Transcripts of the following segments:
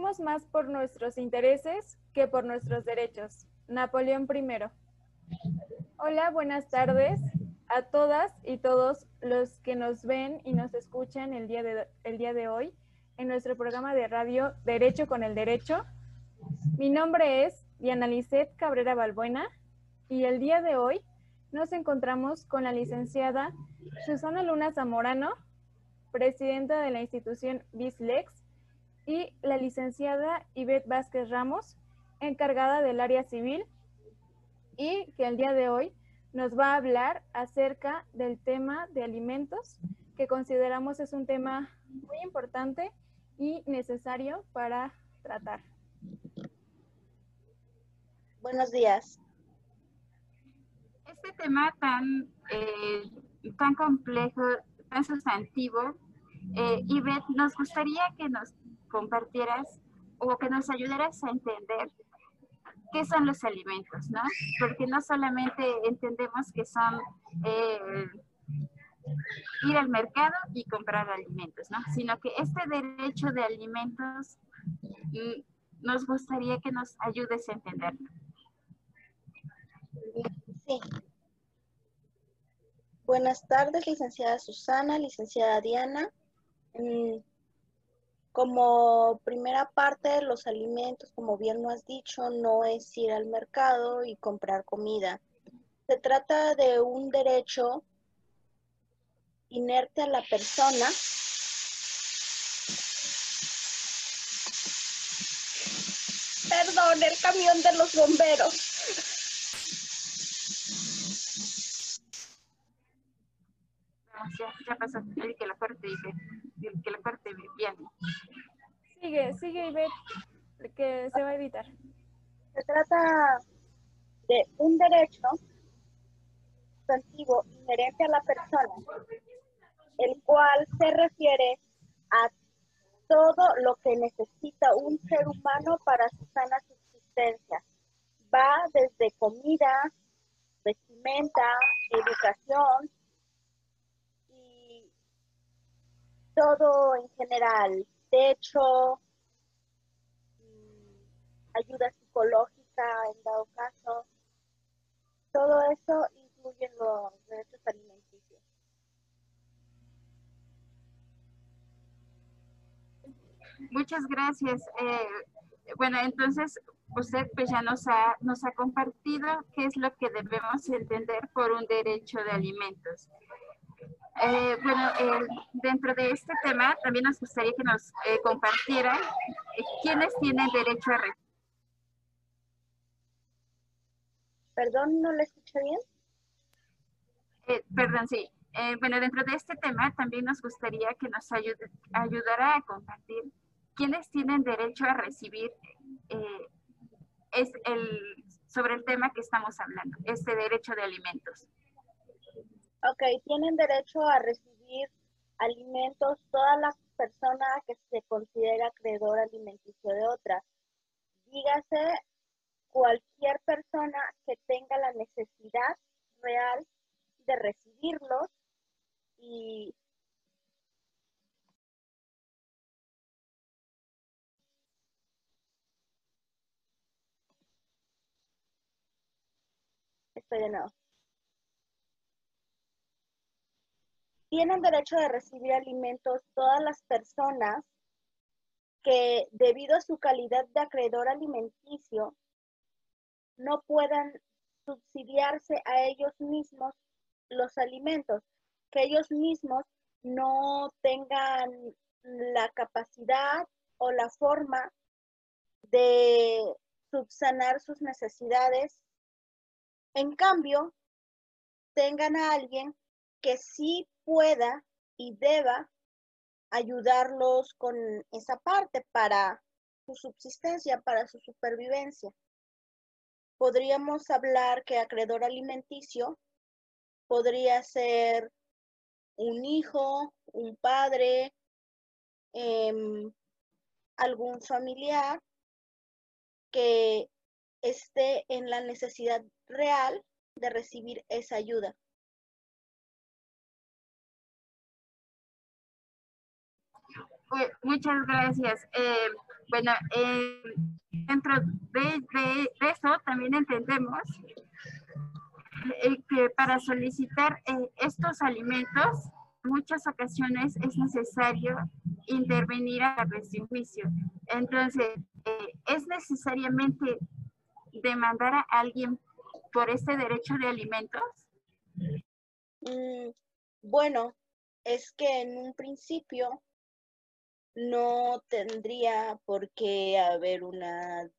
Más por nuestros intereses que por nuestros derechos. Napoleón I. Hola, buenas tardes a todas y todos los que nos ven y nos escuchan el día de, el día de hoy en nuestro programa de radio Derecho con el Derecho. Mi nombre es Diana Lisset Cabrera Balbuena y el día de hoy nos encontramos con la licenciada Susana Luna Zamorano, presidenta de la institución BISLEX, y la licenciada Ivette Vázquez Ramos, encargada del área civil, y que el día de hoy nos va a hablar acerca del tema de alimentos, que consideramos es un tema muy importante y necesario para tratar. Buenos días. Este tema tan, eh, tan complejo, tan sustantivo, eh, Ivette, nos gustaría que nos compartieras o que nos ayudaras a entender qué son los alimentos, ¿no? Porque no solamente entendemos que son eh, ir al mercado y comprar alimentos, ¿no? Sino que este derecho de alimentos mm, nos gustaría que nos ayudes a entenderlo. Sí. Buenas tardes, licenciada Susana, licenciada Diana. Como primera parte, los alimentos, como bien lo has dicho, no es ir al mercado y comprar comida. Se trata de un derecho inerte a la persona Perdón, el camión de los bomberos. Ya, ya pasó, que la parte que la parte bien. Sigue, sigue y ve que se va a evitar. Se trata de un derecho sustantivo inherente a la persona, el cual se refiere a todo lo que necesita un ser humano para su sana subsistencia. Va desde comida, vestimenta, educación y todo en general, techo, mm, ayuda psicológica en dado caso, todo eso incluye los derechos alimenticios. Muchas gracias. Eh, bueno, entonces usted pues ya nos ha, nos ha compartido qué es lo que debemos entender por un derecho de alimentos. Eh, bueno, eh, dentro de este tema también nos gustaría que nos eh, compartieran quiénes tienen derecho a recibir. Perdón, ¿no lo escuché bien? perdón, sí. bueno, dentro de este tema también nos gustaría que nos ayude, ayudara a compartir quiénes tienen derecho a recibir es el, sobre el tema que estamos hablando, este derecho de alimentos. Ok, tienen derecho a recibir alimentos todas las personas que se considera acreedor alimenticio de otra. Dígase cualquier persona que tenga la necesidad real de recibirlos y estoy de nuevo. Tienen derecho de recibir alimentos todas las personas que debido a su calidad de acreedor alimenticio no puedan subsidiarse a ellos mismos los alimentos, que ellos mismos no tengan la capacidad o la forma de subsanar sus necesidades. En cambio, tengan a alguien que sí pueda y deba ayudarlos con esa parte para su subsistencia, para su supervivencia. Podríamos hablar que acreedor alimenticio podría ser un hijo, un padre, em, algún familiar que esté en la necesidad real de recibir esa ayuda. Muchas gracias. Eh, Bueno, eh, dentro de, eso también entendemos eh, que para solicitar eh, estos alimentos, muchas ocasiones es necesario intervenir a través de un juicio. Entonces, ¿es necesariamente demandar a alguien por este derecho de alimentos? Mm, bueno, es que en un principio no tendría por qué haber una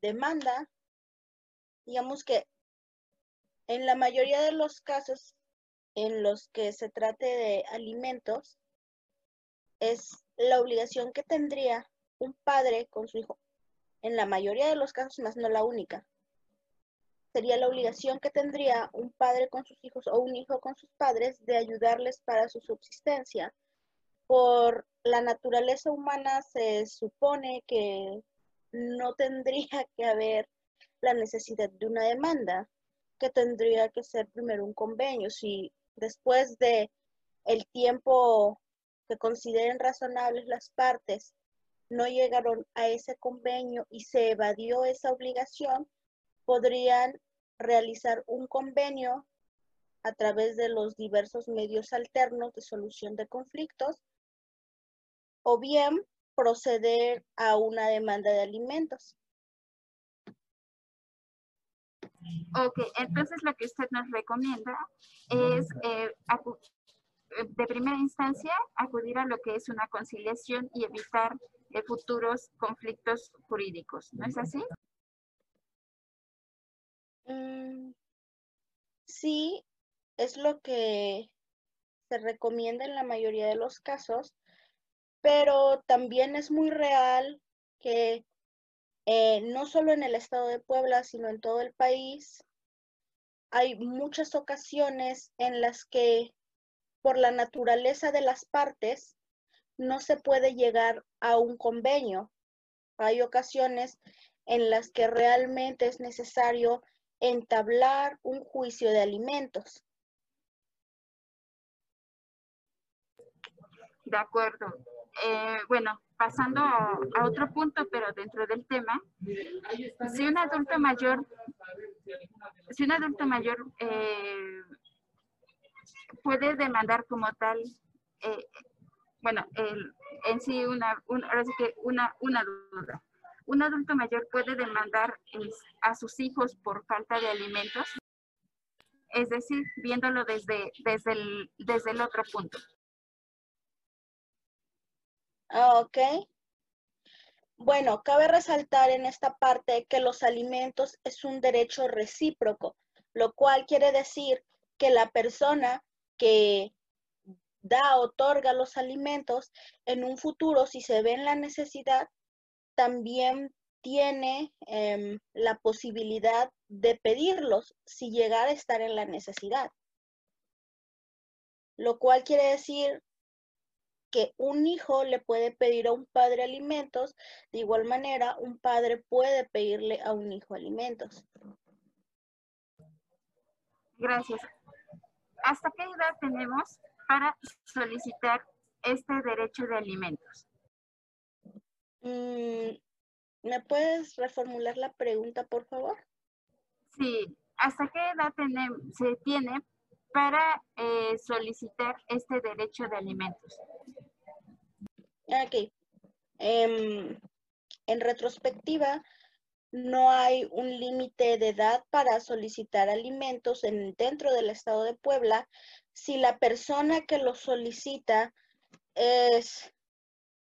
demanda. Digamos que en la mayoría de los casos en los que se trate de alimentos, es la obligación que tendría un padre con su hijo. En la mayoría de los casos, más no la única. Sería la obligación que tendría un padre con sus hijos o un hijo con sus padres de ayudarles para su subsistencia por la naturaleza humana se supone que no tendría que haber la necesidad de una demanda, que tendría que ser primero un convenio. Si después de el tiempo que consideren razonables las partes no llegaron a ese convenio y se evadió esa obligación, podrían realizar un convenio a través de los diversos medios alternos de solución de conflictos o bien proceder a una demanda de alimentos. Ok, entonces lo que usted nos recomienda es eh, de primera instancia acudir a lo que es una conciliación y evitar eh, futuros conflictos jurídicos, ¿no es así? Mm, sí, es lo que se recomienda en la mayoría de los casos, pero también es muy real que eh, no solo en el estado de Puebla, sino en todo el país, hay muchas ocasiones en las que por la naturaleza de las partes no se puede llegar a un convenio. Hay ocasiones en las que realmente es necesario entablar un juicio de alimentos. De acuerdo. Eh, bueno, pasando a, otro punto, pero dentro del tema, si un adulto mayor, si un adulto mayor eh, puede demandar como tal, eh, bueno, en sí una, ahora sí que una, una duda. ¿Un adulto mayor puede demandar a sus hijos por falta de alimentos? Es decir, viéndolo desde, desde, el, desde el otro punto. Ah, ok. Bueno, cabe resaltar en esta parte que los alimentos es un derecho recíproco, lo cual quiere decir que la persona que da, otorga los alimentos, en un futuro, si se ve en la necesidad, también tiene em, la posibilidad de pedirlos si llegara a estar en la necesidad. Lo cual quiere decir que un hijo le puede pedir a un padre alimentos, de igual manera un padre puede pedirle a un hijo alimentos. Gracias. ¿Hasta qué edad tenemos para solicitar este derecho de alimentos? Mm, ¿Me puedes reformular la pregunta, por favor? Sí. ¿Hasta qué edad se tiene para eh, solicitar este derecho de alimentos? Em, en retrospectiva, no hay un límite de edad para solicitar alimentos en, dentro del estado de Puebla. Si la persona que lo solicita es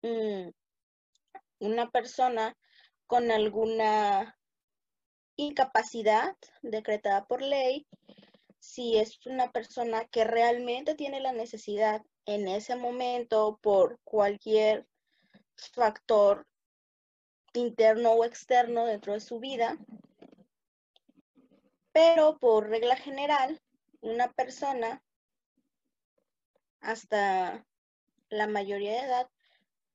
mm, una persona con alguna incapacidad decretada por ley, si es una persona que realmente tiene la necesidad en ese momento por cualquier factor interno o externo dentro de su vida. Pero por regla general, una persona hasta la mayoría de edad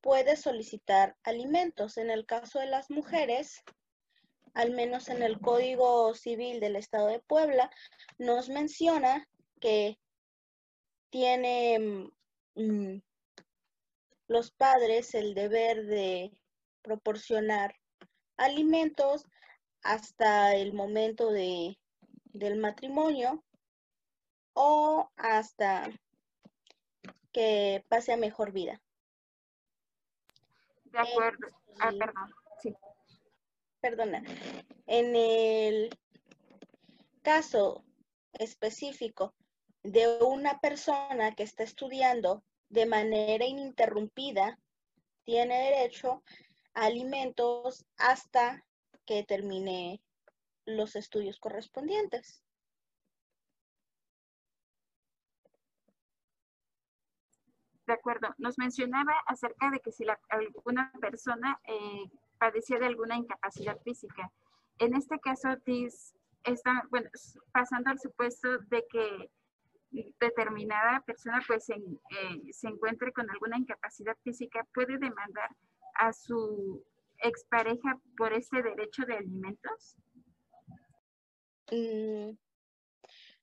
puede solicitar alimentos. En el caso de las mujeres, al menos en el Código Civil del Estado de Puebla, nos menciona que tiene Mm, los padres el deber de proporcionar alimentos hasta el momento de, del matrimonio o hasta que pase a mejor vida. De acuerdo. ah, perdón. Sí. Perdona. En el caso específico de una persona que está estudiando de manera ininterrumpida, tiene derecho a alimentos hasta que termine los estudios correspondientes. De acuerdo. Nos mencionaba acerca de que si alguna persona eh, padecía de alguna incapacidad física. En este caso, está bueno, pasando al supuesto de que determinada persona pues eh, se encuentre con alguna incapacidad física, puede demandar a su expareja por este derecho de alimentos? Mm,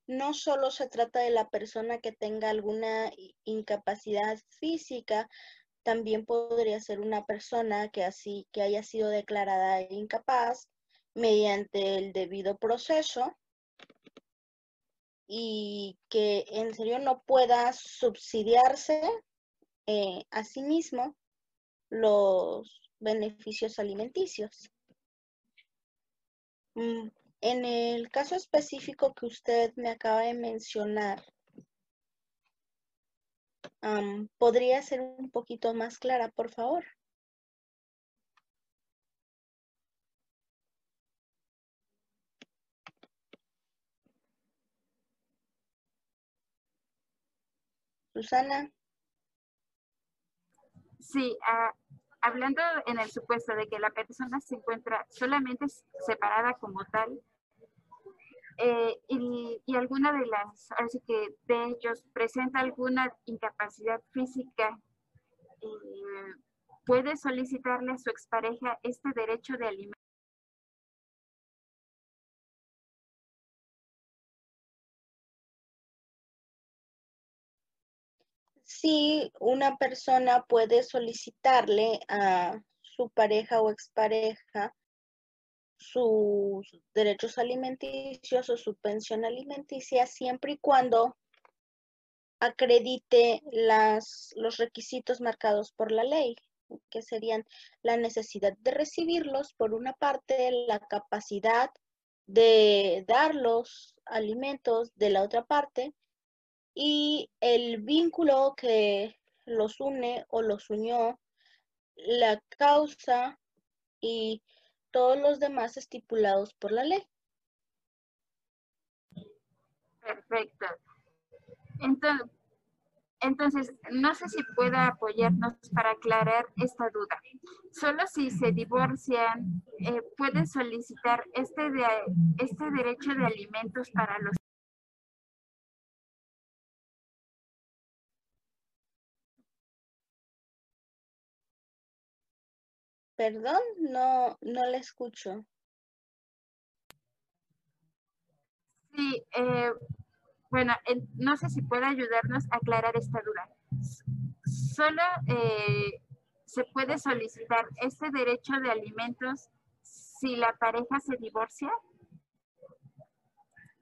no solo se trata de la persona que tenga alguna incapacidad física, también podría ser una persona que así que haya sido declarada incapaz mediante el debido proceso y que en serio no pueda subsidiarse eh, a sí mismo los beneficios alimenticios. Mm, en el caso específico que usted me acaba de mencionar, ¿podría ser un poquito más clara, por favor? Susana. Sí, ah, hablando en el supuesto de que la persona se encuentra solamente separada como tal, eh, y, alguna de las, así que de ellos presenta alguna incapacidad física, eh, puede solicitarle a su expareja este derecho de alimento si una persona puede solicitarle a su pareja o expareja sus derechos alimenticios o su pensión alimenticia siempre y cuando acredite las, los requisitos marcados por la ley, que serían la necesidad de recibirlos por una parte, la capacidad de dar los alimentos de la otra parte y el vínculo que los une o los unió, la causa y todos los demás estipulados por la ley. Perfecto. Entonces, entonces, no sé si pueda apoyarnos para aclarar esta duda. Solo si se divorcian, eh, pueden solicitar este, de, este derecho de alimentos para los Perdón, no, no le escucho. Sí, eh, bueno, no sé si puede ayudarnos a aclarar esta duda. Solo eh, se puede solicitar este derecho de alimentos si la pareja se divorcia.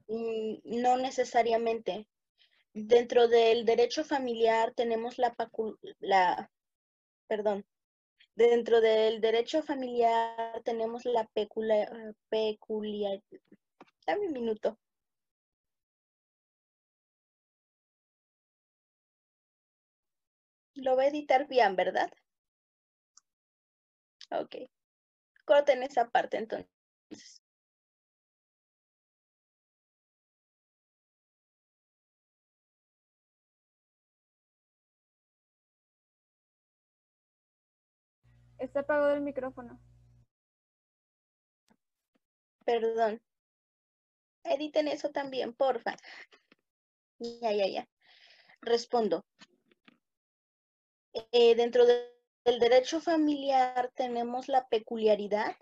Mm, no necesariamente. Dentro del derecho familiar tenemos la, la perdón, Dentro del derecho familiar tenemos la peculiar, peculiar, dame un minuto. Lo va a editar bien, ¿verdad? Ok. Corten esa parte entonces. Está apagado el micrófono. Perdón. Editen eso también, porfa. Ya, ya, ya. Respondo. Eh, dentro del derecho familiar tenemos la peculiaridad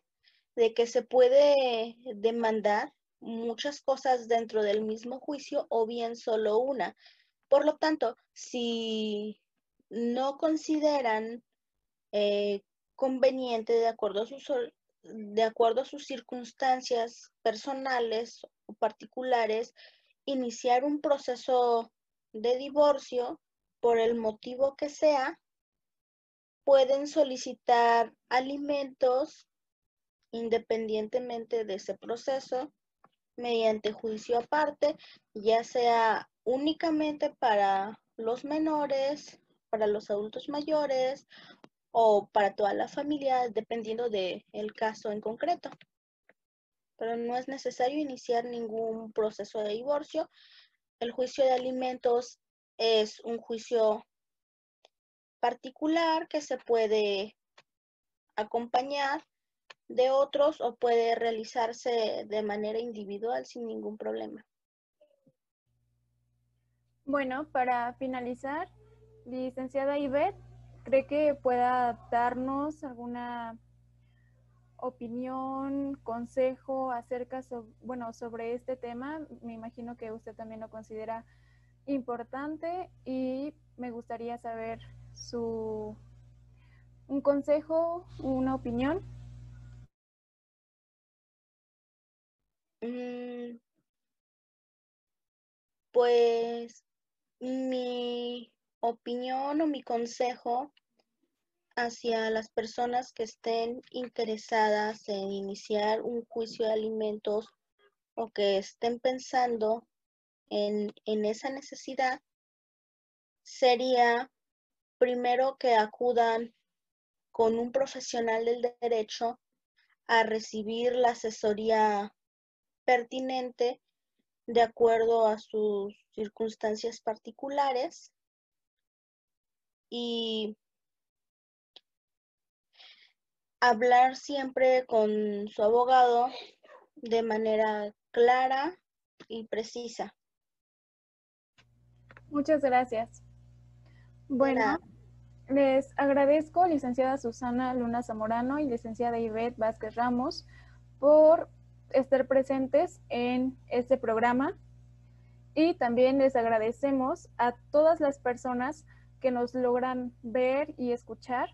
de que se puede demandar muchas cosas dentro del mismo juicio o bien solo una. Por lo tanto, si no consideran eh, conveniente de acuerdo a sus, de acuerdo a sus circunstancias personales o particulares iniciar un proceso de divorcio por el motivo que sea, pueden solicitar alimentos independientemente de ese proceso mediante juicio aparte, ya sea únicamente para los menores, para los adultos mayores o para toda la familia, dependiendo del caso en concreto. Pero no es necesario iniciar ningún proceso de divorcio. El juicio de alimentos es un juicio particular que se puede acompañar de otros o puede realizarse de manera individual sin ningún problema. Bueno, para finalizar, licenciada Ivette, ¿cree que pueda darnos alguna opinión, consejo acerca bueno, sobre este tema? Me imagino que usted también lo considera importante y me gustaría saber su un consejo, una opinión. Mm, pues mi opinión o mi consejo hacia las personas que estén interesadas en iniciar un juicio de alimentos o que estén pensando en, en esa necesidad sería primero que acudan con un profesional del derecho a recibir la asesoría pertinente de acuerdo a sus circunstancias particulares y hablar siempre con su abogado de manera clara y precisa. Muchas gracias. Bueno, les agradezco, licenciada Susana Luna Zamorano y licenciada Ivette Vázquez Ramos, por estar presentes en este programa. Y también les agradecemos a todas las personas que nos logran ver y escuchar.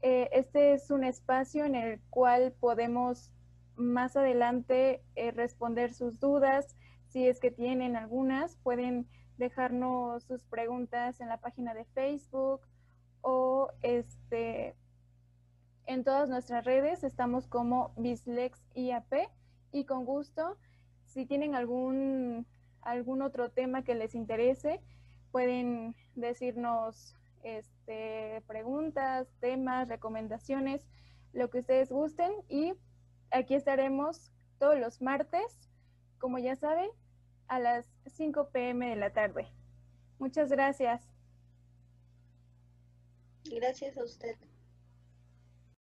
Eh, este es un espacio en el cual podemos más adelante eh, responder sus dudas. Si es que tienen algunas, pueden dejarnos sus preguntas en la página de Facebook o este, en todas nuestras redes. Estamos como Bislex IAP y con gusto, si tienen algún, algún otro tema que les interese, pueden decirnos este, preguntas, temas, recomendaciones, lo que ustedes gusten y aquí estaremos todos los martes, como ya saben, a las 5 pm de la tarde. Muchas gracias. Gracias a usted.